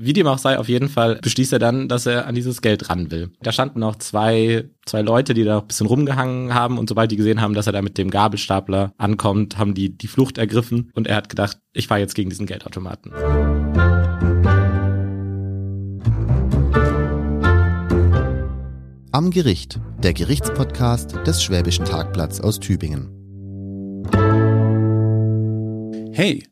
Wie dem auch sei, auf jeden Fall beschließt er dann, dass er an dieses Geld ran will. Da standen noch zwei, zwei Leute, die da ein bisschen rumgehangen haben und sobald die gesehen haben, dass er da mit dem Gabelstapler ankommt, haben die die Flucht ergriffen und er hat gedacht, ich fahre jetzt gegen diesen Geldautomaten. Am Gericht, der Gerichtspodcast des Schwäbischen Tagblatts aus Tübingen. Hey,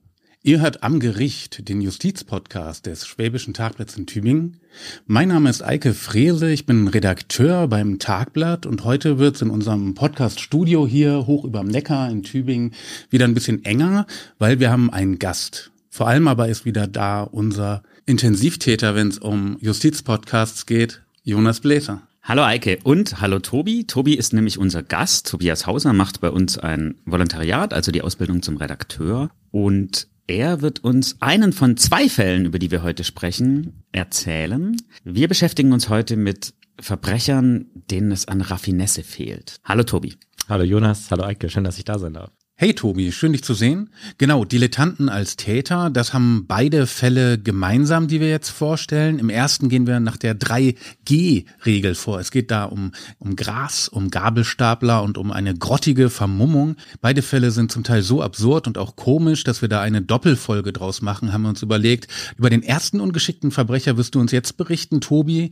ihr hört Am Gericht, den Justizpodcast des Schwäbischen Tagblatts in Tübingen. Mein Name ist Eike Frese, ich bin Redakteur beim Tagblatt und heute wird's in unserem Podcast-Studio hier hoch überm Neckar in Tübingen wieder ein bisschen enger, weil wir haben einen Gast. Vor allem aber ist wieder da unser Intensivtäter, wenn es um Justizpodcasts geht, Jonas Bläser. Hallo Eike und hallo Tobi. Tobi ist nämlich unser Gast. Tobias Hauser macht bei uns ein Volontariat, also die Ausbildung zum Redakteur. Und er wird uns einen von zwei Fällen, über die wir heute sprechen, erzählen. Wir beschäftigen uns heute mit Verbrechern, denen es an Raffinesse fehlt. Hallo Tobi. Hallo Jonas, hallo Eike, schön, dass ich da sein darf. Hey Tobi, schön dich zu sehen. Genau, Dilettanten als Täter, das haben beide Fälle gemeinsam, die wir jetzt vorstellen. Im ersten gehen wir nach der 3G-Regel vor. Es geht da um, um Gras, um Gabelstapler und um eine grottige Vermummung. Beide Fälle sind zum Teil so absurd und auch komisch, dass wir da eine Doppelfolge draus machen, haben wir uns überlegt. Über den ersten ungeschickten Verbrecher wirst du uns jetzt berichten, Tobi.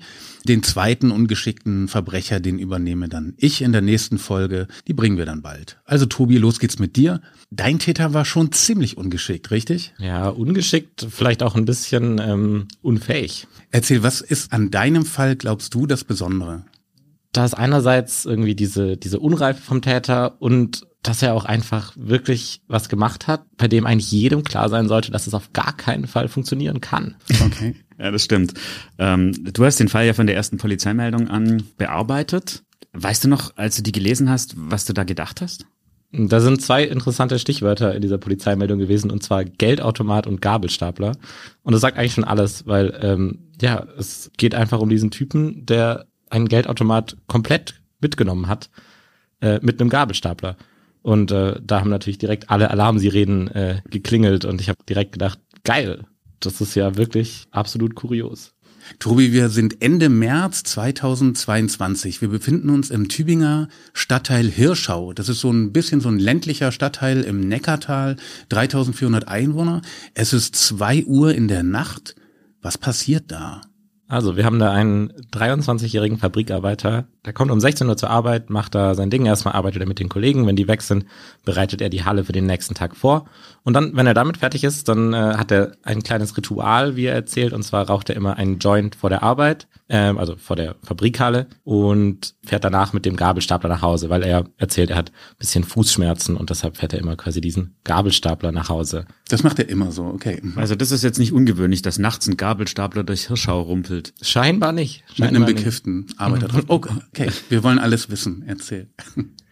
Den zweiten ungeschickten Verbrecher, den übernehme dann ich in der nächsten Folge. Die bringen wir dann bald. Also Tobi, los geht's mit dir. Dein Täter war schon ziemlich ungeschickt, richtig? Ja, ungeschickt, vielleicht auch ein bisschen ähm, unfähig. Erzähl, was ist an deinem Fall, glaubst du, das Besondere? Da ist einerseits irgendwie diese, diese Unreife vom Täter und dass er auch einfach wirklich was gemacht hat, bei dem eigentlich jedem klar sein sollte, dass es auf gar keinen Fall funktionieren kann. Okay. ja, das stimmt. Ähm, du hast den Fall ja von der ersten Polizeimeldung an bearbeitet. Weißt du noch, als du die gelesen hast, was du da gedacht hast? Da sind zwei interessante Stichwörter in dieser Polizeimeldung gewesen, und zwar Geldautomat und Gabelstapler. Und das sagt eigentlich schon alles, weil ähm, ja, es geht einfach um diesen Typen, der einen Geldautomat komplett mitgenommen hat äh, mit einem Gabelstapler. Und äh, da haben natürlich direkt alle Alarmsirenen äh, geklingelt und ich habe direkt gedacht, geil, das ist ja wirklich absolut kurios. Tobi, wir sind Ende März 2022. Wir befinden uns im Tübinger Stadtteil Hirschau. Das ist so ein bisschen so ein ländlicher Stadtteil im Neckartal, 3400 Einwohner. Es ist zwei Uhr in der Nacht. Was passiert da? Also, wir haben da einen 23-jährigen Fabrikarbeiter, der kommt um 16 Uhr zur Arbeit, macht da sein Ding, erstmal arbeitet er mit den Kollegen, wenn die weg sind, bereitet er die Halle für den nächsten Tag vor. Und dann, wenn er damit fertig ist, dann äh, hat er ein kleines Ritual, wie er erzählt, und zwar raucht er immer einen Joint vor der Arbeit, ähm, also vor der Fabrikhalle und fährt danach mit dem Gabelstapler nach Hause, weil er erzählt, er hat ein bisschen Fußschmerzen und deshalb fährt er immer quasi diesen Gabelstapler nach Hause. Das macht er immer so, okay. Also das ist jetzt nicht ungewöhnlich, dass nachts ein Gabelstapler durch Hirschau rumpelt. Scheinbar nicht. Scheinbar mit einem bekifften Arbeiter drin. Okay, okay, wir wollen alles wissen. Erzähl.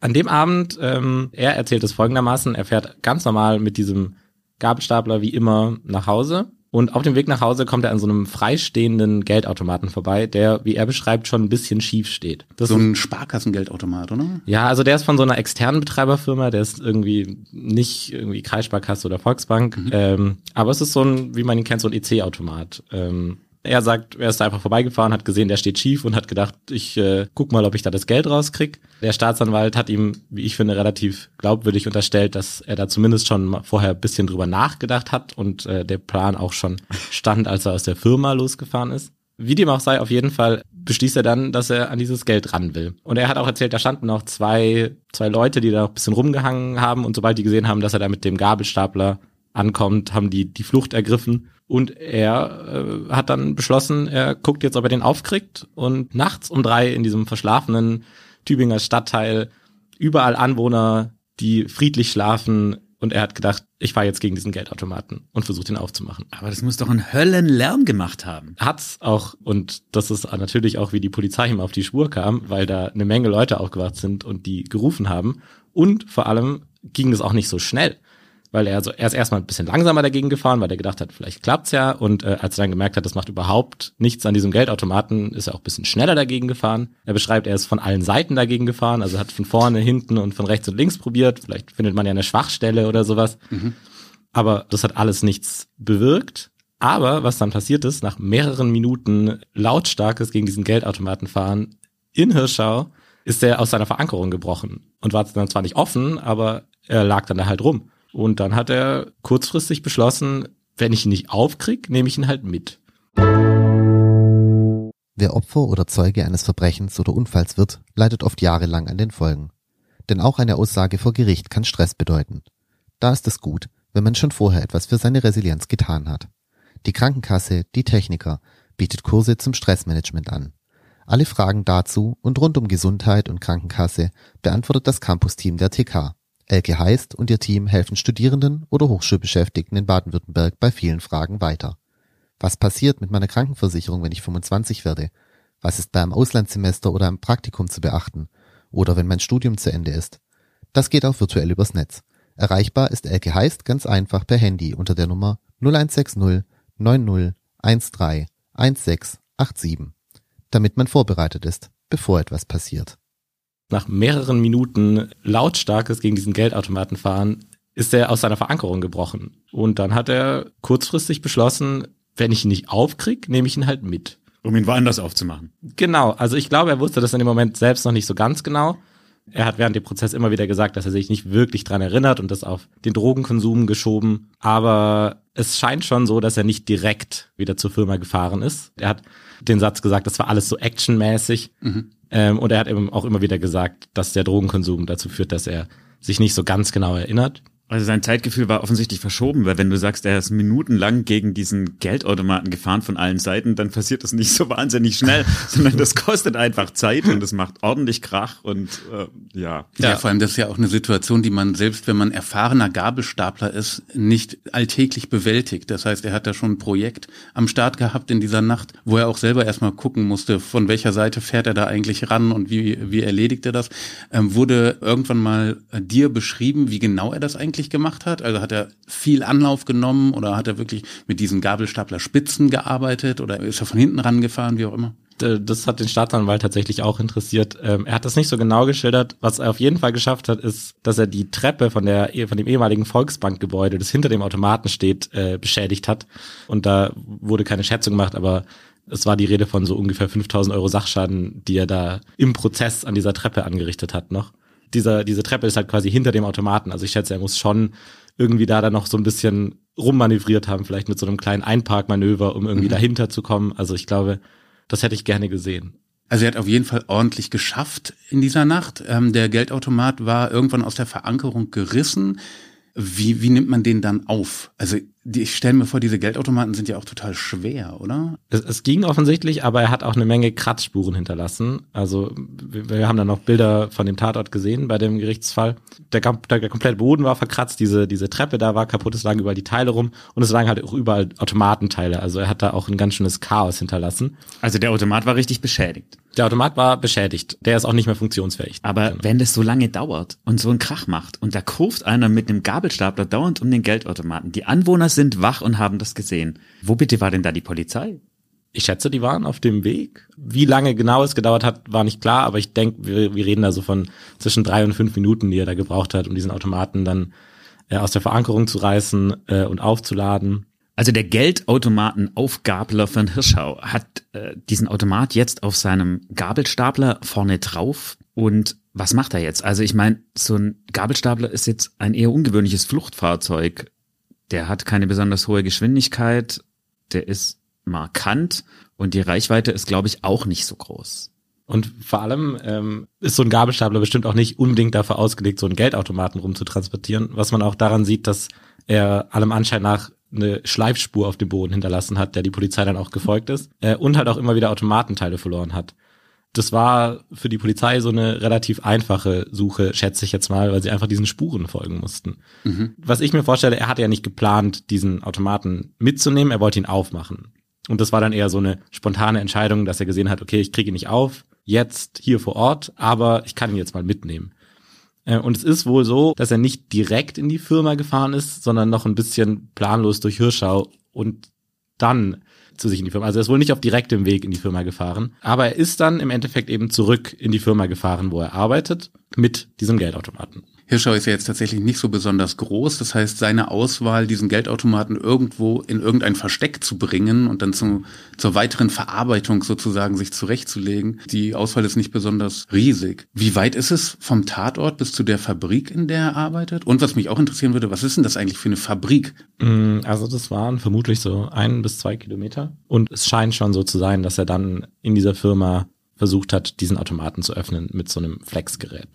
An dem Abend, ähm, er erzählt es folgendermaßen, er fährt ganz normal mit diesem Gabelstapler wie immer nach Hause. Und auf dem Weg nach Hause kommt er an so einem freistehenden Geldautomaten vorbei, der, wie er beschreibt, schon ein bisschen schief steht. Das so ein Sparkassengeldautomat, oder? Ja, also der ist von so einer externen Betreiberfirma, der ist irgendwie nicht irgendwie Kreissparkasse oder Volksbank, mhm. ähm, aber es ist so ein, wie man ihn kennt, so ein EC-Automat. Ähm, er sagt, er ist da einfach vorbeigefahren, hat gesehen, der steht schief und hat gedacht, ich äh, guck mal, ob ich da das Geld rauskrieg. Der Staatsanwalt hat ihm, wie ich finde, relativ glaubwürdig unterstellt, dass er da zumindest schon vorher ein bisschen drüber nachgedacht hat und äh, der Plan auch schon stand, als er aus der Firma losgefahren ist. Wie dem auch sei, auf jeden Fall beschließt er dann, dass er an dieses Geld ran will. Und er hat auch erzählt, da standen noch zwei, zwei Leute, die da ein bisschen rumgehangen haben und sobald die gesehen haben, dass er da mit dem Gabelstapler ankommt, haben die die Flucht ergriffen. Und er äh, hat dann beschlossen, er guckt jetzt, ob er den aufkriegt. Und nachts um drei in diesem verschlafenen Tübinger Stadtteil überall Anwohner, die friedlich schlafen. Und er hat gedacht, ich fahre jetzt gegen diesen Geldautomaten und versuche den aufzumachen. Aber das muss doch einen Höllenlärm gemacht haben. Hat's auch und das ist natürlich auch, wie die Polizei ihm auf die Spur kam, weil da eine Menge Leute aufgewacht sind und die gerufen haben. Und vor allem ging es auch nicht so schnell weil er so er ist erstmal ein bisschen langsamer dagegen gefahren, weil er gedacht hat, vielleicht klappt's ja. Und äh, als er dann gemerkt hat, das macht überhaupt nichts an diesem Geldautomaten, ist er auch ein bisschen schneller dagegen gefahren. Er beschreibt, er ist von allen Seiten dagegen gefahren, also hat von vorne, hinten und von rechts und links probiert. Vielleicht findet man ja eine Schwachstelle oder sowas. Mhm. Aber das hat alles nichts bewirkt. Aber was dann passiert ist, nach mehreren Minuten lautstarkes gegen diesen Geldautomaten fahren in Hirschau, ist er aus seiner Verankerung gebrochen und war dann zwar nicht offen, aber er lag dann da halt rum. Und dann hat er kurzfristig beschlossen, wenn ich ihn nicht aufkrieg, nehme ich ihn halt mit. Wer Opfer oder Zeuge eines Verbrechens oder Unfalls wird, leidet oft jahrelang an den Folgen. Denn auch eine Aussage vor Gericht kann Stress bedeuten. Da ist es gut, wenn man schon vorher etwas für seine Resilienz getan hat. Die Krankenkasse, die Techniker, bietet Kurse zum Stressmanagement an. Alle Fragen dazu und rund um Gesundheit und Krankenkasse beantwortet das Campus-Team der TK. Elke Heist und ihr Team helfen Studierenden oder Hochschulbeschäftigten in Baden-Württemberg bei vielen Fragen weiter. Was passiert mit meiner Krankenversicherung, wenn ich 25 werde? Was ist beim Auslandssemester oder im Praktikum zu beachten? Oder wenn mein Studium zu Ende ist? Das geht auch virtuell übers Netz. Erreichbar ist Elke Heist ganz einfach per Handy unter der Nummer 0160 90 13 1687, damit man vorbereitet ist, bevor etwas passiert. Nach mehreren Minuten lautstarkes gegen diesen Geldautomaten fahren, ist er aus seiner Verankerung gebrochen. Und dann hat er kurzfristig beschlossen, wenn ich ihn nicht aufkrieg, nehme ich ihn halt mit. Um ihn woanders aufzumachen. Genau, also ich glaube, er wusste das in dem Moment selbst noch nicht so ganz genau. Er hat während dem Prozess immer wieder gesagt, dass er sich nicht wirklich dran erinnert und das auf den Drogenkonsum geschoben. Aber es scheint schon so, dass er nicht direkt wieder zur Firma gefahren ist. Er hat den Satz gesagt, das war alles so actionmäßig. Mhm. Ähm, und er hat eben auch immer wieder gesagt, dass der Drogenkonsum dazu führt, dass er sich nicht so ganz genau erinnert. Also sein Zeitgefühl war offensichtlich verschoben, weil wenn du sagst, er ist minutenlang gegen diesen Geldautomaten gefahren von allen Seiten, dann passiert das nicht so wahnsinnig schnell, sondern das kostet einfach Zeit und es macht ordentlich Krach und äh, ja. ja. Ja, vor allem das ist ja auch eine Situation, die man selbst, wenn man erfahrener Gabelstapler ist, nicht alltäglich bewältigt. Das heißt, er hat da schon ein Projekt am Start gehabt in dieser Nacht, wo er auch selber erstmal gucken musste, von welcher Seite fährt er da eigentlich ran und wie, wie erledigt er das. Ähm, wurde irgendwann mal dir beschrieben, wie genau er das eigentlich wirklich gemacht hat? Also hat er viel Anlauf genommen oder hat er wirklich mit diesen Gabelstapler Spitzen gearbeitet oder ist er von hinten rangefahren, wie auch immer? Das hat den Staatsanwalt tatsächlich auch interessiert. Ähm, er hat das nicht so genau geschildert. Was er auf jeden Fall geschafft hat, ist, dass er die Treppe von der von dem ehemaligen Volksbankgebäude, das hinter dem Automaten steht, äh, beschädigt hat. Und da wurde keine Schätzung gemacht, aber es war die Rede von so ungefähr 5000 Euro Sachschaden, die er da im Prozess an dieser Treppe angerichtet hat noch dieser, diese Treppe ist halt quasi hinter dem Automaten. Also ich schätze, er muss schon irgendwie da dann noch so ein bisschen rummanövriert haben, vielleicht mit so einem kleinen Einparkmanöver, um irgendwie mhm. dahinter zu kommen. Also ich glaube, das hätte ich gerne gesehen. Also er hat auf jeden Fall ordentlich geschafft in dieser Nacht. Ähm, der Geldautomat war irgendwann aus der Verankerung gerissen. Wie, wie nimmt man den dann auf? Also die, ich stelle mir vor, diese Geldautomaten sind ja auch total schwer, oder? Es, es ging offensichtlich, aber er hat auch eine Menge Kratzspuren hinterlassen. Also wir, wir haben dann noch Bilder von dem Tatort gesehen bei dem Gerichtsfall. Der, der, der komplette Boden war verkratzt, diese, diese Treppe da war kaputt, es lagen überall die Teile rum und es lagen halt auch überall Automatenteile. Also er hat da auch ein ganz schönes Chaos hinterlassen. Also der Automat war richtig beschädigt. Der Automat war beschädigt. Der ist auch nicht mehr funktionsfähig. Aber genau. wenn das so lange dauert und so einen Krach macht und da kurft einer mit einem Gabelstapler dauernd um den Geldautomaten, die Anwohner sind wach und haben das gesehen. Wo bitte war denn da die Polizei? Ich schätze, die waren auf dem Weg. Wie lange genau es gedauert hat, war nicht klar, aber ich denke, wir, wir reden da so von zwischen drei und fünf Minuten, die er da gebraucht hat, um diesen Automaten dann äh, aus der Verankerung zu reißen äh, und aufzuladen. Also der Geldautomatenaufgabler von Hirschau hat äh, diesen Automat jetzt auf seinem Gabelstapler vorne drauf. Und was macht er jetzt? Also ich meine, so ein Gabelstapler ist jetzt ein eher ungewöhnliches Fluchtfahrzeug. Der hat keine besonders hohe Geschwindigkeit, der ist markant und die Reichweite ist, glaube ich, auch nicht so groß. Und vor allem ähm, ist so ein Gabelstapler bestimmt auch nicht unbedingt dafür ausgelegt, so einen Geldautomaten rumzutransportieren, was man auch daran sieht, dass er allem Anschein nach eine Schleifspur auf dem Boden hinterlassen hat, der die Polizei dann auch gefolgt ist äh, und halt auch immer wieder Automatenteile verloren hat. Das war für die Polizei so eine relativ einfache Suche, schätze ich jetzt mal, weil sie einfach diesen Spuren folgen mussten. Mhm. Was ich mir vorstelle, er hatte ja nicht geplant, diesen Automaten mitzunehmen, er wollte ihn aufmachen. Und das war dann eher so eine spontane Entscheidung, dass er gesehen hat, okay, ich kriege ihn nicht auf, jetzt hier vor Ort, aber ich kann ihn jetzt mal mitnehmen. Äh, und es ist wohl so, dass er nicht direkt in die Firma gefahren ist, sondern noch ein bisschen planlos durch Hirschau und dann zu sich in die Firma. Also er ist wohl nicht auf direktem Weg in die Firma gefahren, aber er ist dann im Endeffekt eben zurück in die Firma gefahren, wo er arbeitet, mit diesem Geldautomaten. Hirschau ist ja jetzt tatsächlich nicht so besonders groß. Das heißt, seine Auswahl, diesen Geldautomaten irgendwo in irgendein Versteck zu bringen und dann zum, zur weiteren Verarbeitung sozusagen sich zurechtzulegen, die Auswahl ist nicht besonders riesig. Wie weit ist es vom Tatort bis zu der Fabrik, in der er arbeitet? Und was mich auch interessieren würde, was ist denn das eigentlich für eine Fabrik? Mm, also das waren vermutlich so ein bis zwei Kilometer. Und es scheint schon so zu sein, dass er dann in dieser Firma versucht hat, diesen Automaten zu öffnen mit so einem Flexgerät.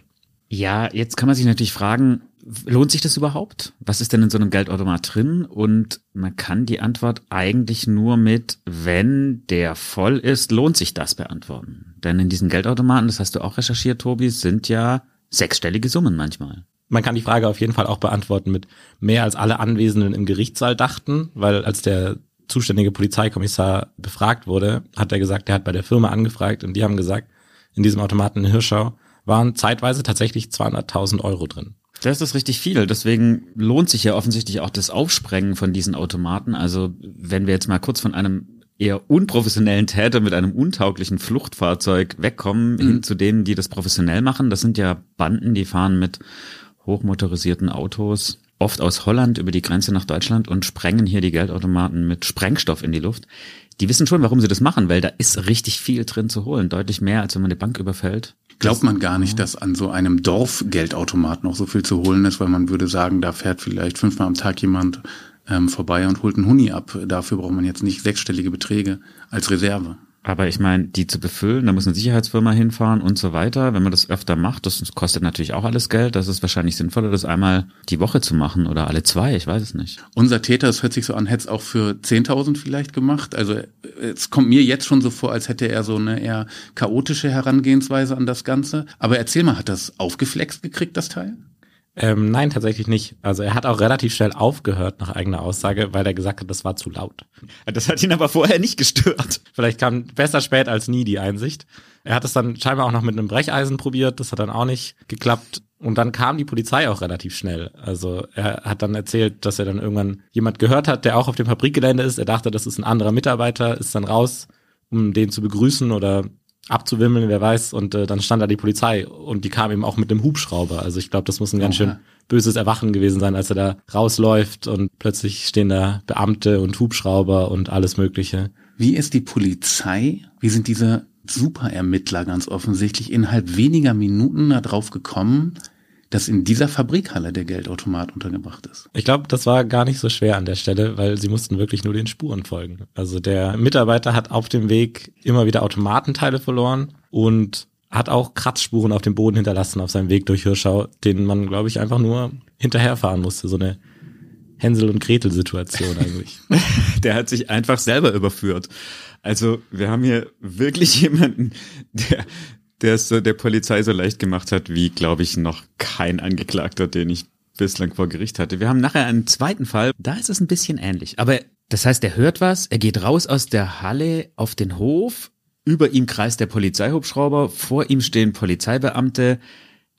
Ja, jetzt kann man sich natürlich fragen, lohnt sich das überhaupt? Was ist denn in so einem Geldautomat drin? Und man kann die Antwort eigentlich nur mit, wenn der voll ist, lohnt sich das beantworten. Denn in diesen Geldautomaten, das hast du auch recherchiert, Tobi, sind ja sechsstellige Summen manchmal. Man kann die Frage auf jeden Fall auch beantworten mit mehr als alle Anwesenden im Gerichtssaal dachten, weil als der zuständige Polizeikommissar befragt wurde, hat er gesagt, er hat bei der Firma angefragt und die haben gesagt, in diesem Automaten in Hirschau waren zeitweise tatsächlich 200.000 Euro drin. Das ist richtig viel. Deswegen lohnt sich ja offensichtlich auch das Aufsprengen von diesen Automaten. Also wenn wir jetzt mal kurz von einem eher unprofessionellen Täter mit einem untauglichen Fluchtfahrzeug wegkommen, mhm. hin zu denen, die das professionell machen. Das sind ja Banden, die fahren mit hochmotorisierten Autos, oft aus Holland über die Grenze nach Deutschland und sprengen hier die Geldautomaten mit Sprengstoff in die Luft. Die wissen schon, warum sie das machen, weil da ist richtig viel drin zu holen. Deutlich mehr, als wenn man eine Bank überfällt. Glaubt man gar nicht, dass an so einem Dorfgeldautomat noch so viel zu holen ist, weil man würde sagen, da fährt vielleicht fünfmal am Tag jemand ähm, vorbei und holt einen Huni ab. Dafür braucht man jetzt nicht sechsstellige Beträge als Reserve. Aber ich meine, die zu befüllen, da muss eine Sicherheitsfirma hinfahren und so weiter. Wenn man das öfter macht, das kostet natürlich auch alles Geld. Das ist wahrscheinlich sinnvoller, das einmal die Woche zu machen oder alle zwei, ich weiß es nicht. Unser Täter, es hört sich so an, hätte es auch für 10.000 vielleicht gemacht. Also es kommt mir jetzt schon so vor, als hätte er so eine eher chaotische Herangehensweise an das Ganze. Aber erzähl mal, hat das aufgeflext gekriegt, das Teil? Ähm, nein, tatsächlich nicht. Also er hat auch relativ schnell aufgehört nach eigener Aussage, weil er gesagt hat, das war zu laut. Das hat ihn aber vorher nicht gestört. Vielleicht kam besser spät als nie die Einsicht. Er hat es dann scheinbar auch noch mit einem Brecheisen probiert, das hat dann auch nicht geklappt. Und dann kam die Polizei auch relativ schnell. Also er hat dann erzählt, dass er dann irgendwann jemand gehört hat, der auch auf dem Fabrikgelände ist. Er dachte, das ist ein anderer Mitarbeiter, ist dann raus, um den zu begrüßen oder abzuwimmeln, wer weiß. Und äh, dann stand da die Polizei und die kam eben auch mit einem Hubschrauber. Also ich glaube, das muss ein ganz schön böses Erwachen gewesen sein, als er da rausläuft und plötzlich stehen da Beamte und Hubschrauber und alles Mögliche. Wie ist die Polizei? Wie sind diese Superermittler ganz offensichtlich innerhalb weniger Minuten da drauf gekommen, dass in dieser Fabrikhalle der Geldautomat untergebracht ist. Ich glaube, das war gar nicht so schwer an der Stelle, weil sie mussten wirklich nur den Spuren folgen. Also der Mitarbeiter hat auf dem Weg immer wieder Automatenteile verloren und hat auch Kratzspuren auf dem Boden hinterlassen auf seinem Weg durch Hirschau, den man, glaube ich, einfach nur hinterherfahren musste. So eine Hänsel- und Gretel-Situation eigentlich. der hat sich einfach selber überführt. Also wir haben hier wirklich jemanden, der der es der Polizei so leicht gemacht hat, wie, glaube ich, noch kein Angeklagter, den ich bislang vor Gericht hatte. Wir haben nachher einen zweiten Fall, da ist es ein bisschen ähnlich. Aber das heißt, er hört was, er geht raus aus der Halle auf den Hof, über ihm kreist der Polizeihubschrauber, vor ihm stehen Polizeibeamte.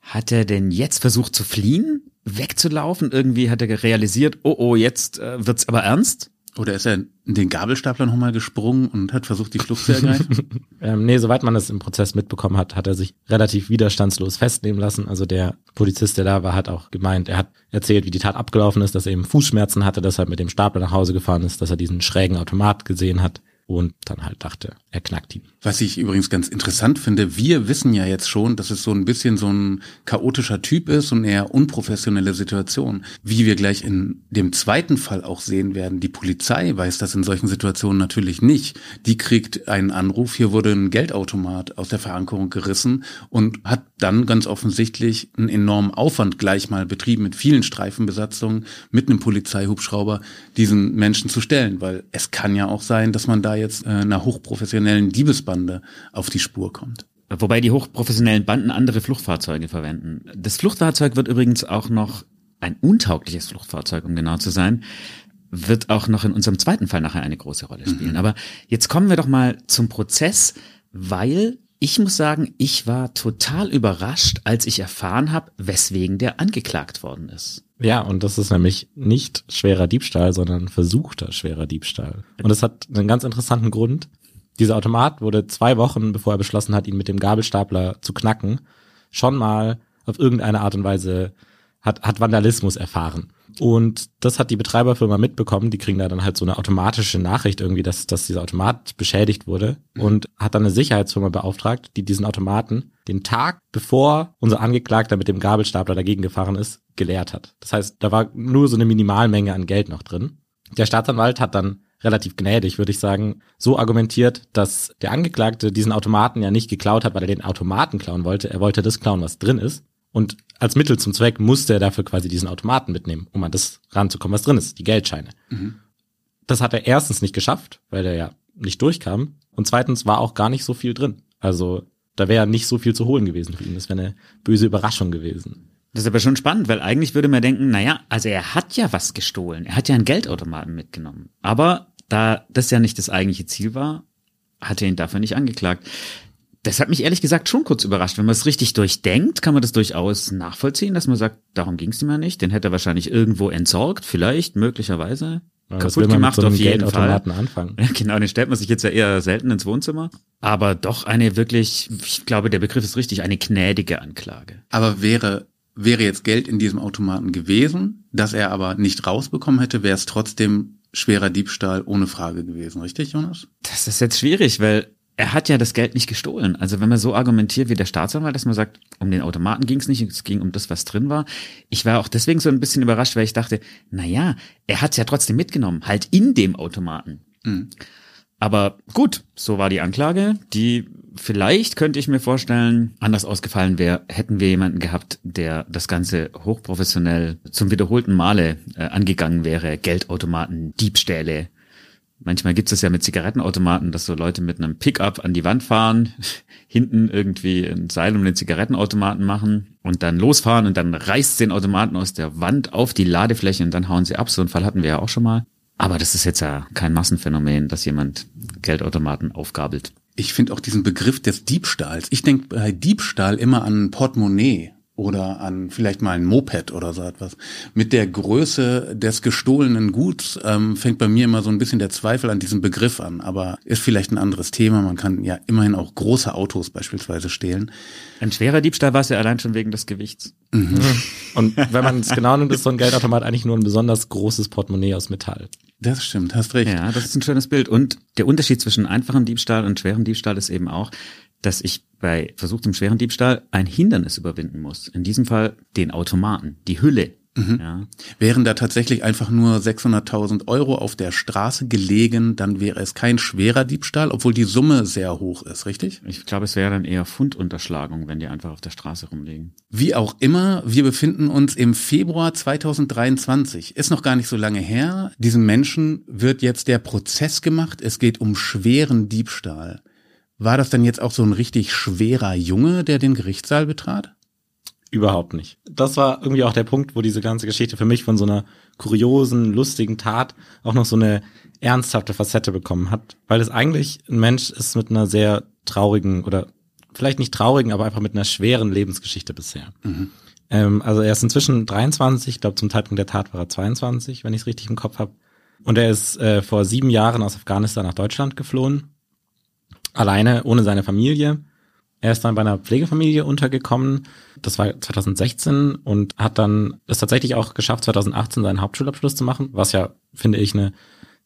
Hat er denn jetzt versucht zu fliehen, wegzulaufen? Irgendwie hat er realisiert, oh oh, jetzt äh, wird's aber ernst. Oder ist er in den Gabelstapler nochmal gesprungen und hat versucht, die Flucht zu ergreifen? ähm, nee, soweit man es im Prozess mitbekommen hat, hat er sich relativ widerstandslos festnehmen lassen. Also der Polizist, der da war, hat auch gemeint, er hat erzählt, wie die Tat abgelaufen ist, dass er eben Fußschmerzen hatte, deshalb mit dem Stapler nach Hause gefahren ist, dass er diesen schrägen Automat gesehen hat und dann halt dachte, er knackt ihn. Was ich übrigens ganz interessant finde, wir wissen ja jetzt schon, dass es so ein bisschen so ein chaotischer Typ ist und eher unprofessionelle Situation. Wie wir gleich in dem zweiten Fall auch sehen werden, die Polizei weiß das in solchen Situationen natürlich nicht. Die kriegt einen Anruf, hier wurde ein Geldautomat aus der Verankerung gerissen und hat dann ganz offensichtlich einen enormen Aufwand gleich mal betrieben mit vielen Streifenbesatzungen, mit einem Polizeihubschrauber, diesen Menschen zu stellen, weil es kann ja auch sein, dass man da jetzt äh, einer hochprofessionellen Diebesbande auf die Spur kommt. Wobei die hochprofessionellen Banden andere Fluchtfahrzeuge verwenden. Das Fluchtfahrzeug wird übrigens auch noch ein untaugliches Fluchtfahrzeug, um genau zu sein, wird auch noch in unserem zweiten Fall nachher eine große Rolle spielen. Mhm. Aber jetzt kommen wir doch mal zum Prozess, weil ich muss sagen, ich war total überrascht, als ich erfahren habe, weswegen der angeklagt worden ist. Ja, und das ist nämlich nicht schwerer Diebstahl, sondern versuchter schwerer Diebstahl. Und das hat einen ganz interessanten Grund. Dieser Automat wurde zwei Wochen, bevor er beschlossen hat, ihn mit dem Gabelstapler zu knacken, schon mal auf irgendeine Art und Weise hat, hat Vandalismus erfahren. Und das hat die Betreiberfirma mitbekommen. Die kriegen da dann halt so eine automatische Nachricht irgendwie, dass, dass dieser Automat beschädigt wurde und hat dann eine Sicherheitsfirma beauftragt, die diesen Automaten den Tag bevor unser Angeklagter mit dem Gabelstapler dagegen gefahren ist, geleert hat. Das heißt, da war nur so eine Minimalmenge an Geld noch drin. Der Staatsanwalt hat dann relativ gnädig, würde ich sagen, so argumentiert, dass der Angeklagte diesen Automaten ja nicht geklaut hat, weil er den Automaten klauen wollte. Er wollte das klauen, was drin ist. Und als Mittel zum Zweck musste er dafür quasi diesen Automaten mitnehmen, um an das ranzukommen, was drin ist, die Geldscheine. Mhm. Das hat er erstens nicht geschafft, weil er ja nicht durchkam. Und zweitens war auch gar nicht so viel drin. Also da wäre nicht so viel zu holen gewesen für ihn. Das wäre eine böse Überraschung gewesen. Das ist aber schon spannend, weil eigentlich würde man denken, naja, also er hat ja was gestohlen. Er hat ja einen Geldautomaten mitgenommen. Aber da das ja nicht das eigentliche Ziel war, hat er ihn dafür nicht angeklagt das hat mich ehrlich gesagt schon kurz überrascht. Wenn man es richtig durchdenkt, kann man das durchaus nachvollziehen, dass man sagt, darum ging es ihm ja nicht. Den hätte er wahrscheinlich irgendwo entsorgt, vielleicht, möglicherweise. Ja, kaputt gemacht so auf jeden Fall. Anfangen. Ja, genau, den stellt man sich jetzt ja eher selten ins Wohnzimmer. Aber doch eine wirklich, ich glaube, der Begriff ist richtig, eine gnädige Anklage. Aber wäre wäre jetzt Geld in diesem Automaten gewesen, das er aber nicht rausbekommen hätte, wäre es trotzdem schwerer Diebstahl ohne Frage gewesen, richtig, Jonas? Das ist jetzt schwierig, weil er hat ja das Geld nicht gestohlen. Also wenn man so argumentiert wie der Staatsanwalt, dass man sagt, um den Automaten ging es nicht, es ging um das, was drin war. Ich war auch deswegen so ein bisschen überrascht, weil ich dachte, na ja, er hat es ja trotzdem mitgenommen, halt in dem Automaten. Mhm. Aber gut, so war die Anklage, die vielleicht könnte ich mir vorstellen, anders ausgefallen wäre, hätten wir jemanden gehabt, der das Ganze hochprofessionell zum wiederholten Male äh, angegangen wäre, Geldautomaten, Diebstähle, Manchmal gibt es ja mit Zigarettenautomaten, dass so Leute mit einem Pickup an die Wand fahren, hinten irgendwie ein Seil um den Zigarettenautomaten machen und dann losfahren und dann reißt den Automaten aus der Wand auf die Ladefläche und dann hauen sie ab. So einen Fall hatten wir ja auch schon mal. Aber das ist jetzt ja kein Massenphänomen, dass jemand Geldautomaten aufgabelt. Ich finde auch diesen Begriff des Diebstahls. Ich denke bei Diebstahl immer an Portemonnaie oder an vielleicht mal ein Moped oder so etwas. Mit der Größe des gestohlenen Guts ähm, fängt bei mir immer so ein bisschen der Zweifel an diesem Begriff an, aber ist vielleicht ein anderes Thema. Man kann ja immerhin auch große Autos beispielsweise stehlen. Ein schwerer Diebstahl war es ja allein schon wegen des Gewichts. Mhm. Und wenn man es genau nimmt, ist so ein Geldautomat eigentlich nur ein besonders großes Portemonnaie aus Metall. Das stimmt, hast recht. Ja, das ist ein schönes Bild. Und der Unterschied zwischen einfachem Diebstahl und schwerem Diebstahl ist eben auch, dass ich bei versuchtem schweren Diebstahl ein Hindernis überwinden muss. In diesem Fall den Automaten, die Hülle. Mhm. Ja. Wären da tatsächlich einfach nur 600.000 Euro auf der Straße gelegen, dann wäre es kein schwerer Diebstahl, obwohl die Summe sehr hoch ist, richtig? Ich glaube, es wäre dann eher Fundunterschlagung, wenn die einfach auf der Straße rumliegen. Wie auch immer, wir befinden uns im Februar 2023. Ist noch gar nicht so lange her. Diesem Menschen wird jetzt der Prozess gemacht. Es geht um schweren Diebstahl. War das denn jetzt auch so ein richtig schwerer Junge, der den Gerichtssaal betrat? Überhaupt nicht. Das war irgendwie auch der Punkt, wo diese ganze Geschichte für mich von so einer kuriosen, lustigen Tat auch noch so eine ernsthafte Facette bekommen hat, weil es eigentlich ein Mensch ist mit einer sehr traurigen oder vielleicht nicht traurigen, aber einfach mit einer schweren Lebensgeschichte bisher. Mhm. Ähm, also er ist inzwischen 23, ich glaube zum Zeitpunkt der Tat war er 22, wenn ich es richtig im Kopf habe. Und er ist äh, vor sieben Jahren aus Afghanistan nach Deutschland geflohen alleine, ohne seine Familie. Er ist dann bei einer Pflegefamilie untergekommen. Das war 2016 und hat dann es tatsächlich auch geschafft, 2018 seinen Hauptschulabschluss zu machen, was ja, finde ich, eine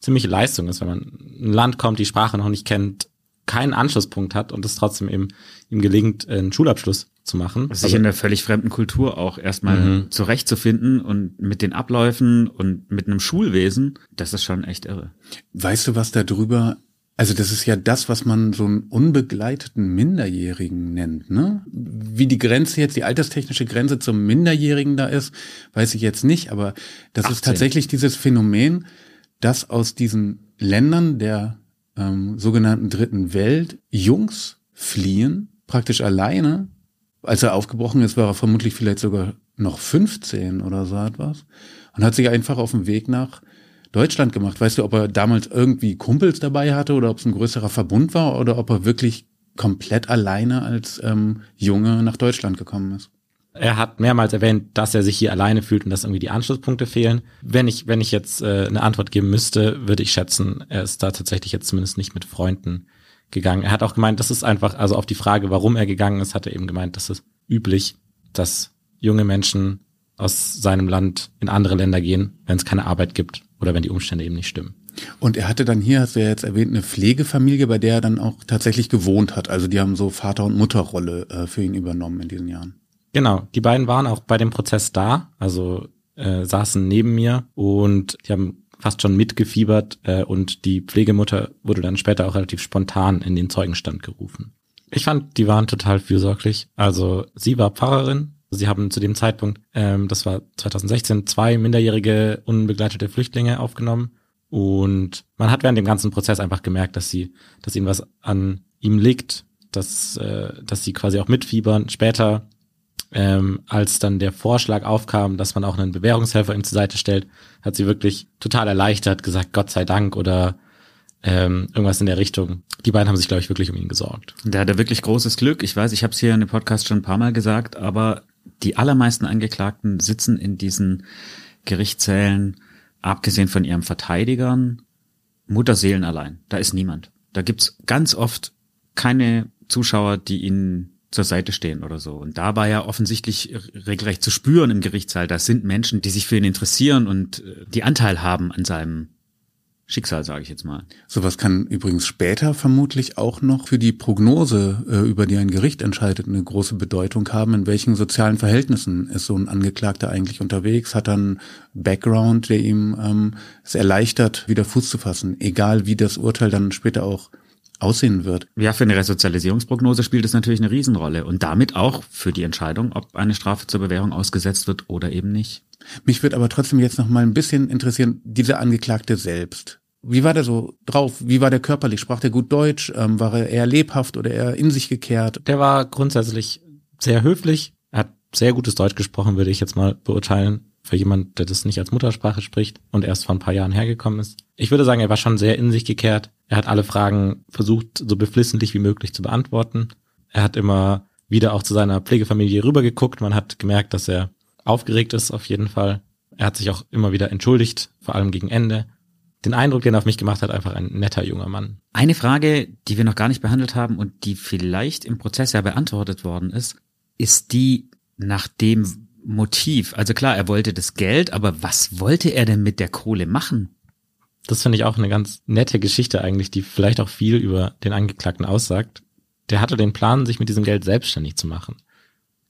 ziemliche Leistung ist, wenn man in ein Land kommt, die Sprache noch nicht kennt, keinen Anschlusspunkt hat und es trotzdem eben ihm gelingt, einen Schulabschluss zu machen. Sich also, in der völlig fremden Kultur auch erstmal mhm. zurechtzufinden und mit den Abläufen und mit einem Schulwesen, das ist schon echt irre. Weißt du was darüber also das ist ja das, was man so einen unbegleiteten Minderjährigen nennt, ne? Wie die Grenze jetzt, die alterstechnische Grenze zum Minderjährigen da ist, weiß ich jetzt nicht, aber das 18. ist tatsächlich dieses Phänomen, dass aus diesen Ländern der ähm, sogenannten Dritten Welt Jungs fliehen, praktisch alleine. Als er aufgebrochen ist, war er vermutlich vielleicht sogar noch 15 oder so etwas und hat sich einfach auf dem Weg nach Deutschland gemacht. Weißt du, ob er damals irgendwie Kumpels dabei hatte oder ob es ein größerer Verbund war oder ob er wirklich komplett alleine als ähm, Junge nach Deutschland gekommen ist? Er hat mehrmals erwähnt, dass er sich hier alleine fühlt und dass irgendwie die Anschlusspunkte fehlen. Wenn ich, wenn ich jetzt äh, eine Antwort geben müsste, würde ich schätzen, er ist da tatsächlich jetzt zumindest nicht mit Freunden gegangen. Er hat auch gemeint, das ist einfach, also auf die Frage, warum er gegangen ist, hat er eben gemeint, das ist üblich, dass junge Menschen aus seinem Land in andere Länder gehen, wenn es keine Arbeit gibt oder wenn die Umstände eben nicht stimmen. Und er hatte dann hier, hast du ja jetzt erwähnt, eine Pflegefamilie, bei der er dann auch tatsächlich gewohnt hat. Also die haben so Vater- und Mutterrolle äh, für ihn übernommen in diesen Jahren. Genau, die beiden waren auch bei dem Prozess da, also äh, saßen neben mir und die haben fast schon mitgefiebert äh, und die Pflegemutter wurde dann später auch relativ spontan in den Zeugenstand gerufen. Ich fand, die waren total fürsorglich. Also sie war Pfarrerin. Sie haben zu dem Zeitpunkt, ähm, das war 2016, zwei minderjährige unbegleitete Flüchtlinge aufgenommen. Und man hat während dem ganzen Prozess einfach gemerkt, dass sie, dass ihnen was an ihm liegt, dass, äh, dass sie quasi auch mitfiebern. Später, ähm, als dann der Vorschlag aufkam, dass man auch einen Bewährungshelfer ihm zur Seite stellt, hat sie wirklich total erleichtert gesagt, Gott sei Dank oder ähm, irgendwas in der Richtung. Die beiden haben sich, glaube ich, wirklich um ihn gesorgt. Da hat wirklich großes Glück. Ich weiß, ich habe es hier in dem Podcast schon ein paar Mal gesagt, aber die allermeisten Angeklagten sitzen in diesen Gerichtssälen, abgesehen von ihren Verteidigern, Mutterseelen allein. Da ist niemand. Da gibt's ganz oft keine Zuschauer, die ihnen zur Seite stehen oder so. Und da war ja offensichtlich regelrecht zu spüren im Gerichtssaal, das sind Menschen, die sich für ihn interessieren und äh, die Anteil haben an seinem Schicksal, sage ich jetzt mal. Sowas kann übrigens später vermutlich auch noch für die Prognose, äh, über die ein Gericht entscheidet, eine große Bedeutung haben. In welchen sozialen Verhältnissen ist so ein Angeklagter eigentlich unterwegs? Hat er einen Background, der ihm ähm, es erleichtert, wieder Fuß zu fassen, egal wie das Urteil dann später auch aussehen wird. Ja, für eine Resozialisierungsprognose spielt es natürlich eine Riesenrolle und damit auch für die Entscheidung, ob eine Strafe zur Bewährung ausgesetzt wird oder eben nicht. Mich wird aber trotzdem jetzt noch mal ein bisschen interessieren, dieser Angeklagte selbst. Wie war der so drauf? Wie war der körperlich? Sprach der gut Deutsch? Ähm, war er eher lebhaft oder eher in sich gekehrt? Der war grundsätzlich sehr höflich. Er hat sehr gutes Deutsch gesprochen, würde ich jetzt mal beurteilen. Für jemand, der das nicht als Muttersprache spricht und erst vor ein paar Jahren hergekommen ist. Ich würde sagen, er war schon sehr in sich gekehrt. Er hat alle Fragen versucht, so beflissentlich wie möglich zu beantworten. Er hat immer wieder auch zu seiner Pflegefamilie rübergeguckt. Man hat gemerkt, dass er aufgeregt ist auf jeden Fall. Er hat sich auch immer wieder entschuldigt, vor allem gegen Ende. Den Eindruck, den er auf mich gemacht hat, einfach ein netter junger Mann. Eine Frage, die wir noch gar nicht behandelt haben und die vielleicht im Prozess ja beantwortet worden ist, ist die nach dem Motiv. Also klar, er wollte das Geld, aber was wollte er denn mit der Kohle machen? Das finde ich auch eine ganz nette Geschichte eigentlich, die vielleicht auch viel über den Angeklagten aussagt. Der hatte den Plan, sich mit diesem Geld selbstständig zu machen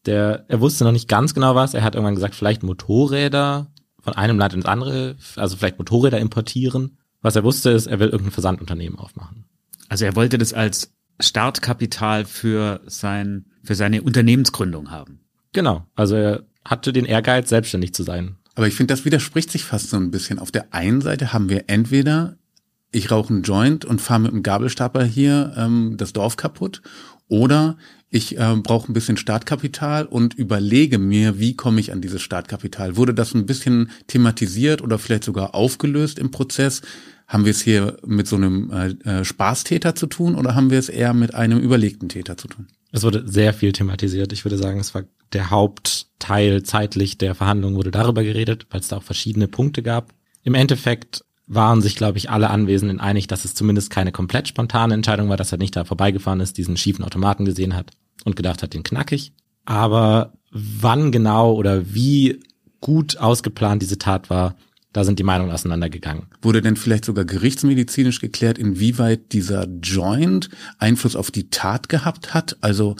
der, er wusste noch nicht ganz genau was. Er hat irgendwann gesagt, vielleicht Motorräder von einem Land ins andere, also vielleicht Motorräder importieren. Was er wusste ist, er will irgendein Versandunternehmen aufmachen. Also er wollte das als Startkapital für sein, für seine Unternehmensgründung haben. Genau. Also er hatte den Ehrgeiz, selbstständig zu sein. Aber ich finde, das widerspricht sich fast so ein bisschen. Auf der einen Seite haben wir entweder ich rauche einen Joint und fahre mit einem Gabelstapler hier ähm, das Dorf kaputt oder ich äh, brauche ein bisschen Startkapital und überlege mir, wie komme ich an dieses Startkapital. Wurde das ein bisschen thematisiert oder vielleicht sogar aufgelöst im Prozess? Haben wir es hier mit so einem äh, äh, Spaßtäter zu tun oder haben wir es eher mit einem überlegten Täter zu tun? Es wurde sehr viel thematisiert. Ich würde sagen, es war der Hauptteil zeitlich der Verhandlungen wurde darüber geredet, weil es da auch verschiedene Punkte gab. Im Endeffekt waren sich, glaube ich, alle Anwesenden einig, dass es zumindest keine komplett spontane Entscheidung war, dass er nicht da vorbeigefahren ist, diesen schiefen Automaten gesehen hat und gedacht hat, den knackig. Aber wann genau oder wie gut ausgeplant diese Tat war, da sind die Meinungen auseinandergegangen. Wurde denn vielleicht sogar gerichtsmedizinisch geklärt, inwieweit dieser Joint Einfluss auf die Tat gehabt hat? Also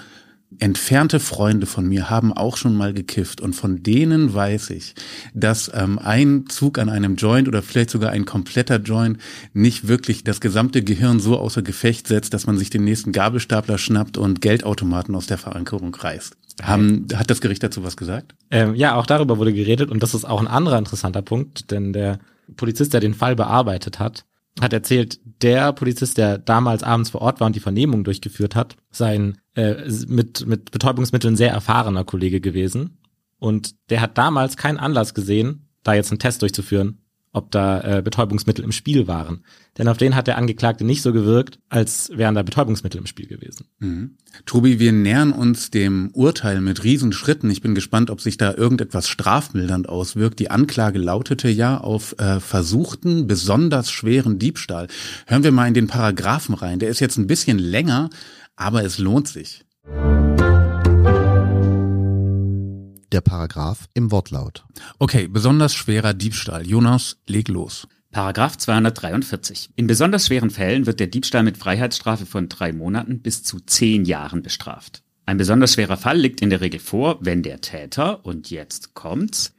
entfernte Freunde von mir haben auch schon mal gekifft und von denen weiß ich, dass ähm, ein Zug an einem Joint oder vielleicht sogar ein kompletter Joint nicht wirklich das gesamte Gehirn so außer Gefecht setzt, dass man sich den nächsten Gabelstapler schnappt und Geldautomaten aus der Verankerung reißt. Haben, hat das Gericht dazu was gesagt? Ähm, ja, auch darüber wurde geredet und das ist auch ein anderer interessanter Punkt, denn der Polizist, der den Fall bearbeitet hat, hat erzählt, der Polizist, der damals abends vor Ort war und die Vernehmung durchgeführt hat, sei ein äh, mit, mit Betäubungsmitteln sehr erfahrener Kollege gewesen. Und der hat damals keinen Anlass gesehen, da jetzt einen Test durchzuführen, ob da äh, Betäubungsmittel im Spiel waren. Denn auf den hat der Angeklagte nicht so gewirkt, als wären da Betäubungsmittel im Spiel gewesen. Mhm. Tobi, wir nähern uns dem Urteil mit Riesenschritten. Ich bin gespannt, ob sich da irgendetwas strafmildernd auswirkt. Die Anklage lautete ja auf äh, versuchten, besonders schweren Diebstahl. Hören wir mal in den Paragraphen rein. Der ist jetzt ein bisschen länger, aber es lohnt sich. Der Paragraph im Wortlaut. Okay, besonders schwerer Diebstahl. Jonas, leg los. Paragraph 243. In besonders schweren Fällen wird der Diebstahl mit Freiheitsstrafe von drei Monaten bis zu zehn Jahren bestraft. Ein besonders schwerer Fall liegt in der Regel vor, wenn der Täter, und jetzt kommt's,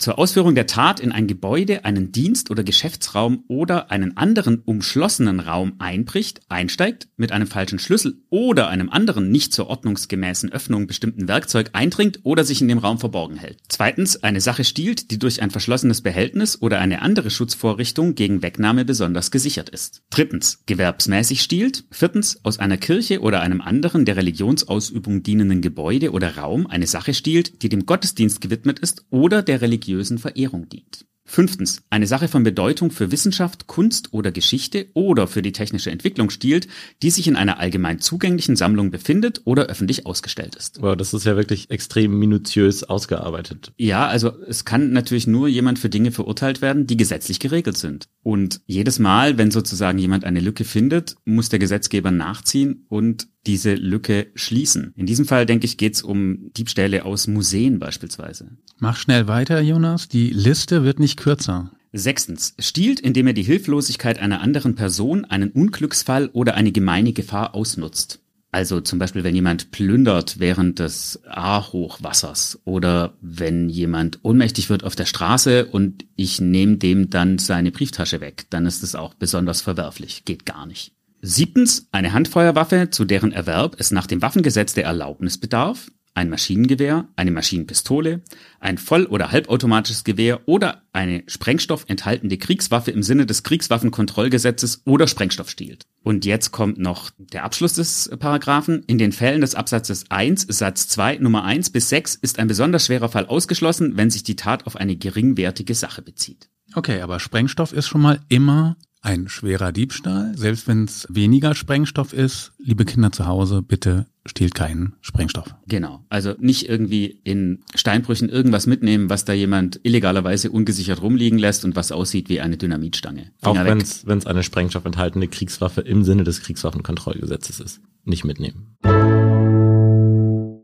zur Ausführung der Tat in ein Gebäude, einen Dienst- oder Geschäftsraum oder einen anderen umschlossenen Raum einbricht, einsteigt, mit einem falschen Schlüssel oder einem anderen nicht zur ordnungsgemäßen Öffnung bestimmten Werkzeug eindringt oder sich in dem Raum verborgen hält. Zweitens, eine Sache stiehlt, die durch ein verschlossenes Behältnis oder eine andere Schutzvorrichtung gegen Wegnahme besonders gesichert ist. Drittens, gewerbsmäßig stiehlt. Viertens, aus einer Kirche oder einem anderen der Religionsausübung dienenden Gebäude oder Raum eine Sache stiehlt, die dem Gottesdienst gewidmet ist oder der Religion religiösen Verehrung dient. Fünftens, eine Sache von Bedeutung für Wissenschaft, Kunst oder Geschichte oder für die technische Entwicklung stiehlt, die sich in einer allgemein zugänglichen Sammlung befindet oder öffentlich ausgestellt ist. Wow, das ist ja wirklich extrem minutiös ausgearbeitet. Ja, also es kann natürlich nur jemand für Dinge verurteilt werden, die gesetzlich geregelt sind. Und jedes Mal, wenn sozusagen jemand eine Lücke findet, muss der Gesetzgeber nachziehen und diese Lücke schließen. In diesem Fall, denke ich, geht es um Diebstähle aus Museen beispielsweise. Mach schnell weiter, Jonas. Die Liste wird nicht kürzer. Sechstens. Stiehlt, indem er die Hilflosigkeit einer anderen Person, einen Unglücksfall oder eine gemeine Gefahr ausnutzt. Also zum Beispiel, wenn jemand plündert während des A-Hochwassers oder wenn jemand ohnmächtig wird auf der Straße und ich nehme dem dann seine Brieftasche weg, dann ist es auch besonders verwerflich. Geht gar nicht. Siebtens, eine Handfeuerwaffe, zu deren Erwerb es nach dem Waffengesetz der Erlaubnis bedarf, ein Maschinengewehr, eine Maschinenpistole, ein voll- oder halbautomatisches Gewehr oder eine Sprengstoff enthaltende Kriegswaffe im Sinne des Kriegswaffenkontrollgesetzes oder Sprengstoff stiehlt. Und jetzt kommt noch der Abschluss des Paragraphen. In den Fällen des Absatzes 1, Satz 2, Nummer 1 bis 6 ist ein besonders schwerer Fall ausgeschlossen, wenn sich die Tat auf eine geringwertige Sache bezieht. Okay, aber Sprengstoff ist schon mal immer ein schwerer Diebstahl, selbst wenn es weniger Sprengstoff ist. Liebe Kinder zu Hause, bitte stiehlt keinen Sprengstoff. Genau. Also nicht irgendwie in Steinbrüchen irgendwas mitnehmen, was da jemand illegalerweise ungesichert rumliegen lässt und was aussieht wie eine Dynamitstange. Finger Auch wenn es eine Sprengstoff enthaltene Kriegswaffe im Sinne des Kriegswaffenkontrollgesetzes ist. Nicht mitnehmen.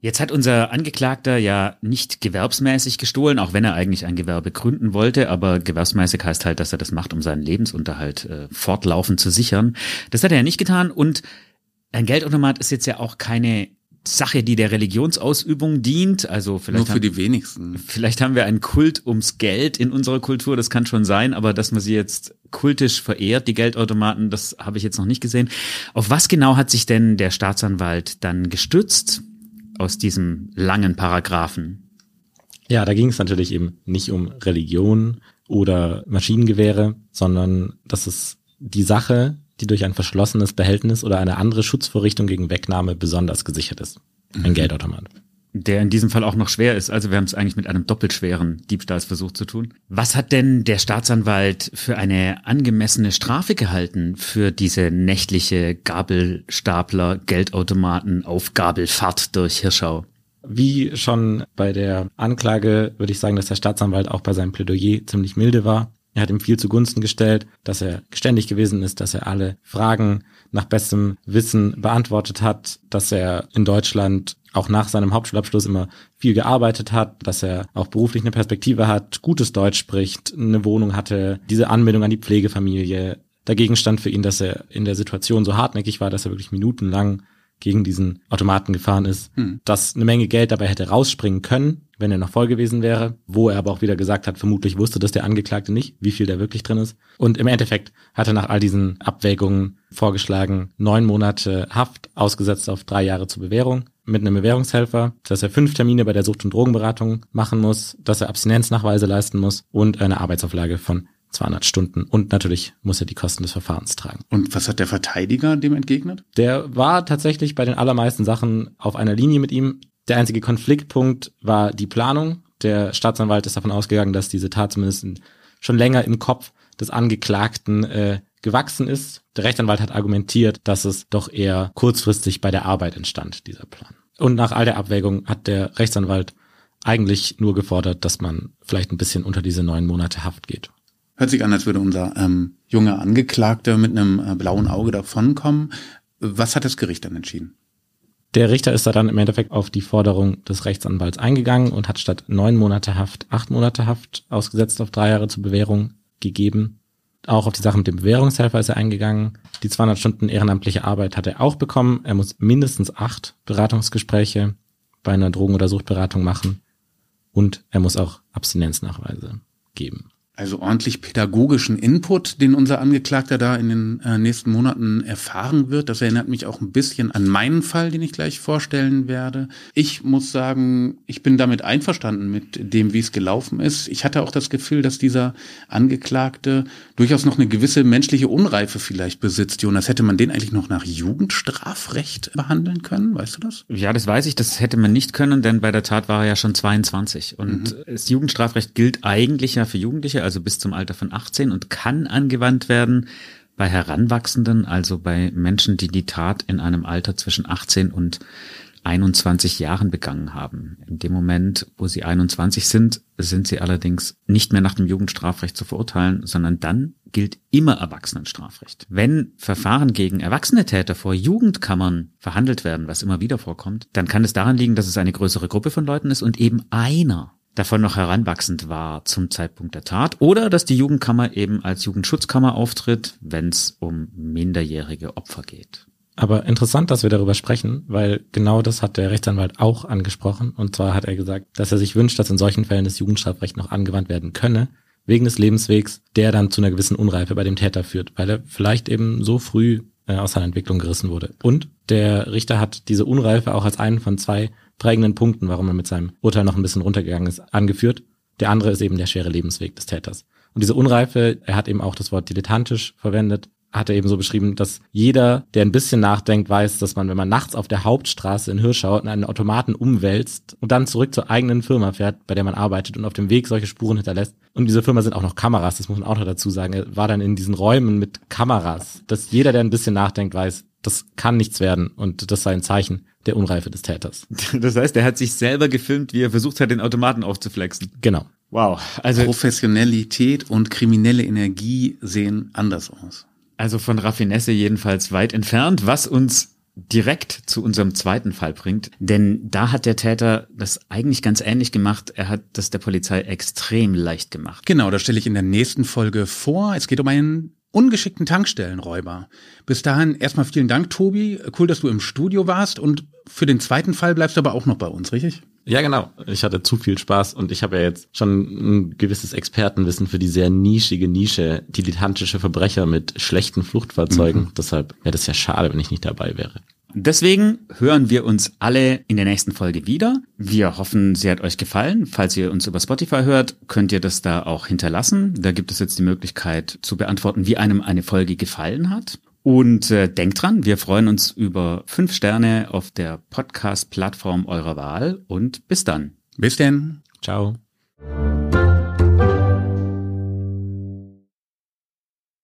Jetzt hat unser Angeklagter ja nicht gewerbsmäßig gestohlen, auch wenn er eigentlich ein Gewerbe gründen wollte, aber gewerbsmäßig heißt halt, dass er das macht, um seinen Lebensunterhalt äh, fortlaufend zu sichern. Das hat er ja nicht getan und ein Geldautomat ist jetzt ja auch keine Sache, die der Religionsausübung dient. Also vielleicht nur für haben, die wenigsten. Vielleicht haben wir einen Kult ums Geld in unserer Kultur. Das kann schon sein, aber dass man sie jetzt kultisch verehrt, die Geldautomaten, das habe ich jetzt noch nicht gesehen. Auf was genau hat sich denn der Staatsanwalt dann gestützt? Aus diesem langen Paragraphen? Ja, da ging es natürlich eben nicht um Religion oder Maschinengewehre, sondern das ist die Sache, die durch ein verschlossenes Behältnis oder eine andere Schutzvorrichtung gegen Wegnahme besonders gesichert ist. Ein mhm. Geldautomat der in diesem Fall auch noch schwer ist. Also wir haben es eigentlich mit einem doppelt schweren Diebstahlsversuch zu tun. Was hat denn der Staatsanwalt für eine angemessene Strafe gehalten für diese nächtliche Gabelstapler Geldautomaten auf Gabelfahrt durch Hirschau? Wie schon bei der Anklage würde ich sagen, dass der Staatsanwalt auch bei seinem Plädoyer ziemlich milde war. Er hat ihm viel zugunsten gestellt, dass er geständig gewesen ist, dass er alle Fragen nach bestem Wissen beantwortet hat, dass er in Deutschland auch nach seinem Hauptschulabschluss immer viel gearbeitet hat, dass er auch beruflich eine Perspektive hat, gutes Deutsch spricht, eine Wohnung hatte, diese Anbindung an die Pflegefamilie. Dagegen stand für ihn, dass er in der Situation so hartnäckig war, dass er wirklich minutenlang gegen diesen Automaten gefahren ist, hm. dass eine Menge Geld dabei hätte rausspringen können, wenn er noch voll gewesen wäre, wo er aber auch wieder gesagt hat, vermutlich wusste das der Angeklagte nicht, wie viel da wirklich drin ist. Und im Endeffekt hat er nach all diesen Abwägungen vorgeschlagen, neun Monate Haft ausgesetzt auf drei Jahre zur Bewährung mit einem Bewährungshelfer, dass er fünf Termine bei der Sucht- und Drogenberatung machen muss, dass er Abstinenznachweise leisten muss und eine Arbeitsauflage von 200 Stunden. Und natürlich muss er die Kosten des Verfahrens tragen. Und was hat der Verteidiger dem entgegnet? Der war tatsächlich bei den allermeisten Sachen auf einer Linie mit ihm. Der einzige Konfliktpunkt war die Planung. Der Staatsanwalt ist davon ausgegangen, dass diese Tat zumindest schon länger im Kopf des Angeklagten äh, gewachsen ist. Der Rechtsanwalt hat argumentiert, dass es doch eher kurzfristig bei der Arbeit entstand, dieser Plan. Und nach all der Abwägung hat der Rechtsanwalt eigentlich nur gefordert, dass man vielleicht ein bisschen unter diese neun Monate Haft geht. Hört sich an, als würde unser ähm, junger Angeklagter mit einem äh, blauen Auge davonkommen. Was hat das Gericht dann entschieden? Der Richter ist da dann im Endeffekt auf die Forderung des Rechtsanwalts eingegangen und hat statt neun Monate Haft acht Monate Haft ausgesetzt auf drei Jahre zur Bewährung gegeben. Auch auf die Sache mit dem Bewährungshelfer ist er eingegangen. Die 200 Stunden ehrenamtliche Arbeit hat er auch bekommen. Er muss mindestens acht Beratungsgespräche bei einer Drogen- oder Suchtberatung machen. Und er muss auch Abstinenznachweise geben. Also ordentlich pädagogischen Input, den unser Angeklagter da in den äh, nächsten Monaten erfahren wird. Das erinnert mich auch ein bisschen an meinen Fall, den ich gleich vorstellen werde. Ich muss sagen, ich bin damit einverstanden mit dem, wie es gelaufen ist. Ich hatte auch das Gefühl, dass dieser Angeklagte durchaus noch eine gewisse menschliche Unreife vielleicht besitzt. Jonas, hätte man den eigentlich noch nach Jugendstrafrecht behandeln können? Weißt du das? Ja, das weiß ich. Das hätte man nicht können, denn bei der Tat war er ja schon 22. Und mhm. das Jugendstrafrecht gilt eigentlich ja für Jugendliche also bis zum Alter von 18 und kann angewandt werden bei Heranwachsenden, also bei Menschen, die die Tat in einem Alter zwischen 18 und 21 Jahren begangen haben. In dem Moment, wo sie 21 sind, sind sie allerdings nicht mehr nach dem Jugendstrafrecht zu verurteilen, sondern dann gilt immer Erwachsenenstrafrecht. Wenn Verfahren gegen erwachsene Täter vor Jugendkammern verhandelt werden, was immer wieder vorkommt, dann kann es daran liegen, dass es eine größere Gruppe von Leuten ist und eben einer davon noch heranwachsend war zum Zeitpunkt der Tat oder dass die Jugendkammer eben als Jugendschutzkammer auftritt, wenn es um minderjährige Opfer geht. Aber interessant, dass wir darüber sprechen, weil genau das hat der Rechtsanwalt auch angesprochen. Und zwar hat er gesagt, dass er sich wünscht, dass in solchen Fällen das Jugendstrafrecht noch angewandt werden könne, wegen des Lebenswegs, der dann zu einer gewissen Unreife bei dem Täter führt, weil er vielleicht eben so früh äh, aus seiner Entwicklung gerissen wurde. Und der Richter hat diese Unreife auch als einen von zwei prägenden Punkten, warum er mit seinem Urteil noch ein bisschen runtergegangen ist, angeführt. Der andere ist eben der schwere Lebensweg des Täters. Und diese Unreife, er hat eben auch das Wort dilettantisch verwendet, hat er eben so beschrieben, dass jeder, der ein bisschen nachdenkt, weiß, dass man, wenn man nachts auf der Hauptstraße in Hirschau einen Automaten umwälzt und dann zurück zur eigenen Firma fährt, bei der man arbeitet und auf dem Weg solche Spuren hinterlässt. Und in dieser Firma sind auch noch Kameras, das muss man auch noch dazu sagen. Er war dann in diesen Räumen mit Kameras, dass jeder, der ein bisschen nachdenkt, weiß, das kann nichts werden und das sei ein Zeichen der Unreife des Täters. Das heißt, er hat sich selber gefilmt, wie er versucht hat, den Automaten aufzuflexen. Genau. Wow. Also Professionalität und kriminelle Energie sehen anders aus. Also von Raffinesse jedenfalls weit entfernt, was uns direkt zu unserem zweiten Fall bringt. Denn da hat der Täter das eigentlich ganz ähnlich gemacht. Er hat das der Polizei extrem leicht gemacht. Genau, das stelle ich in der nächsten Folge vor. Es geht um einen ungeschickten Tankstellenräuber. Bis dahin erstmal vielen Dank, Tobi. Cool, dass du im Studio warst und für den zweiten Fall bleibst du aber auch noch bei uns, richtig? Ja, genau. Ich hatte zu viel Spaß und ich habe ja jetzt schon ein gewisses Expertenwissen für die sehr nischige Nische, dilettantische Verbrecher mit schlechten Fluchtfahrzeugen. Mhm. Deshalb wäre das ja schade, wenn ich nicht dabei wäre. Deswegen hören wir uns alle in der nächsten Folge wieder. Wir hoffen, sie hat euch gefallen. Falls ihr uns über Spotify hört, könnt ihr das da auch hinterlassen. Da gibt es jetzt die Möglichkeit zu beantworten, wie einem eine Folge gefallen hat. Und äh, denkt dran, wir freuen uns über fünf Sterne auf der Podcast-Plattform eurer Wahl und bis dann. Bis denn. Ciao.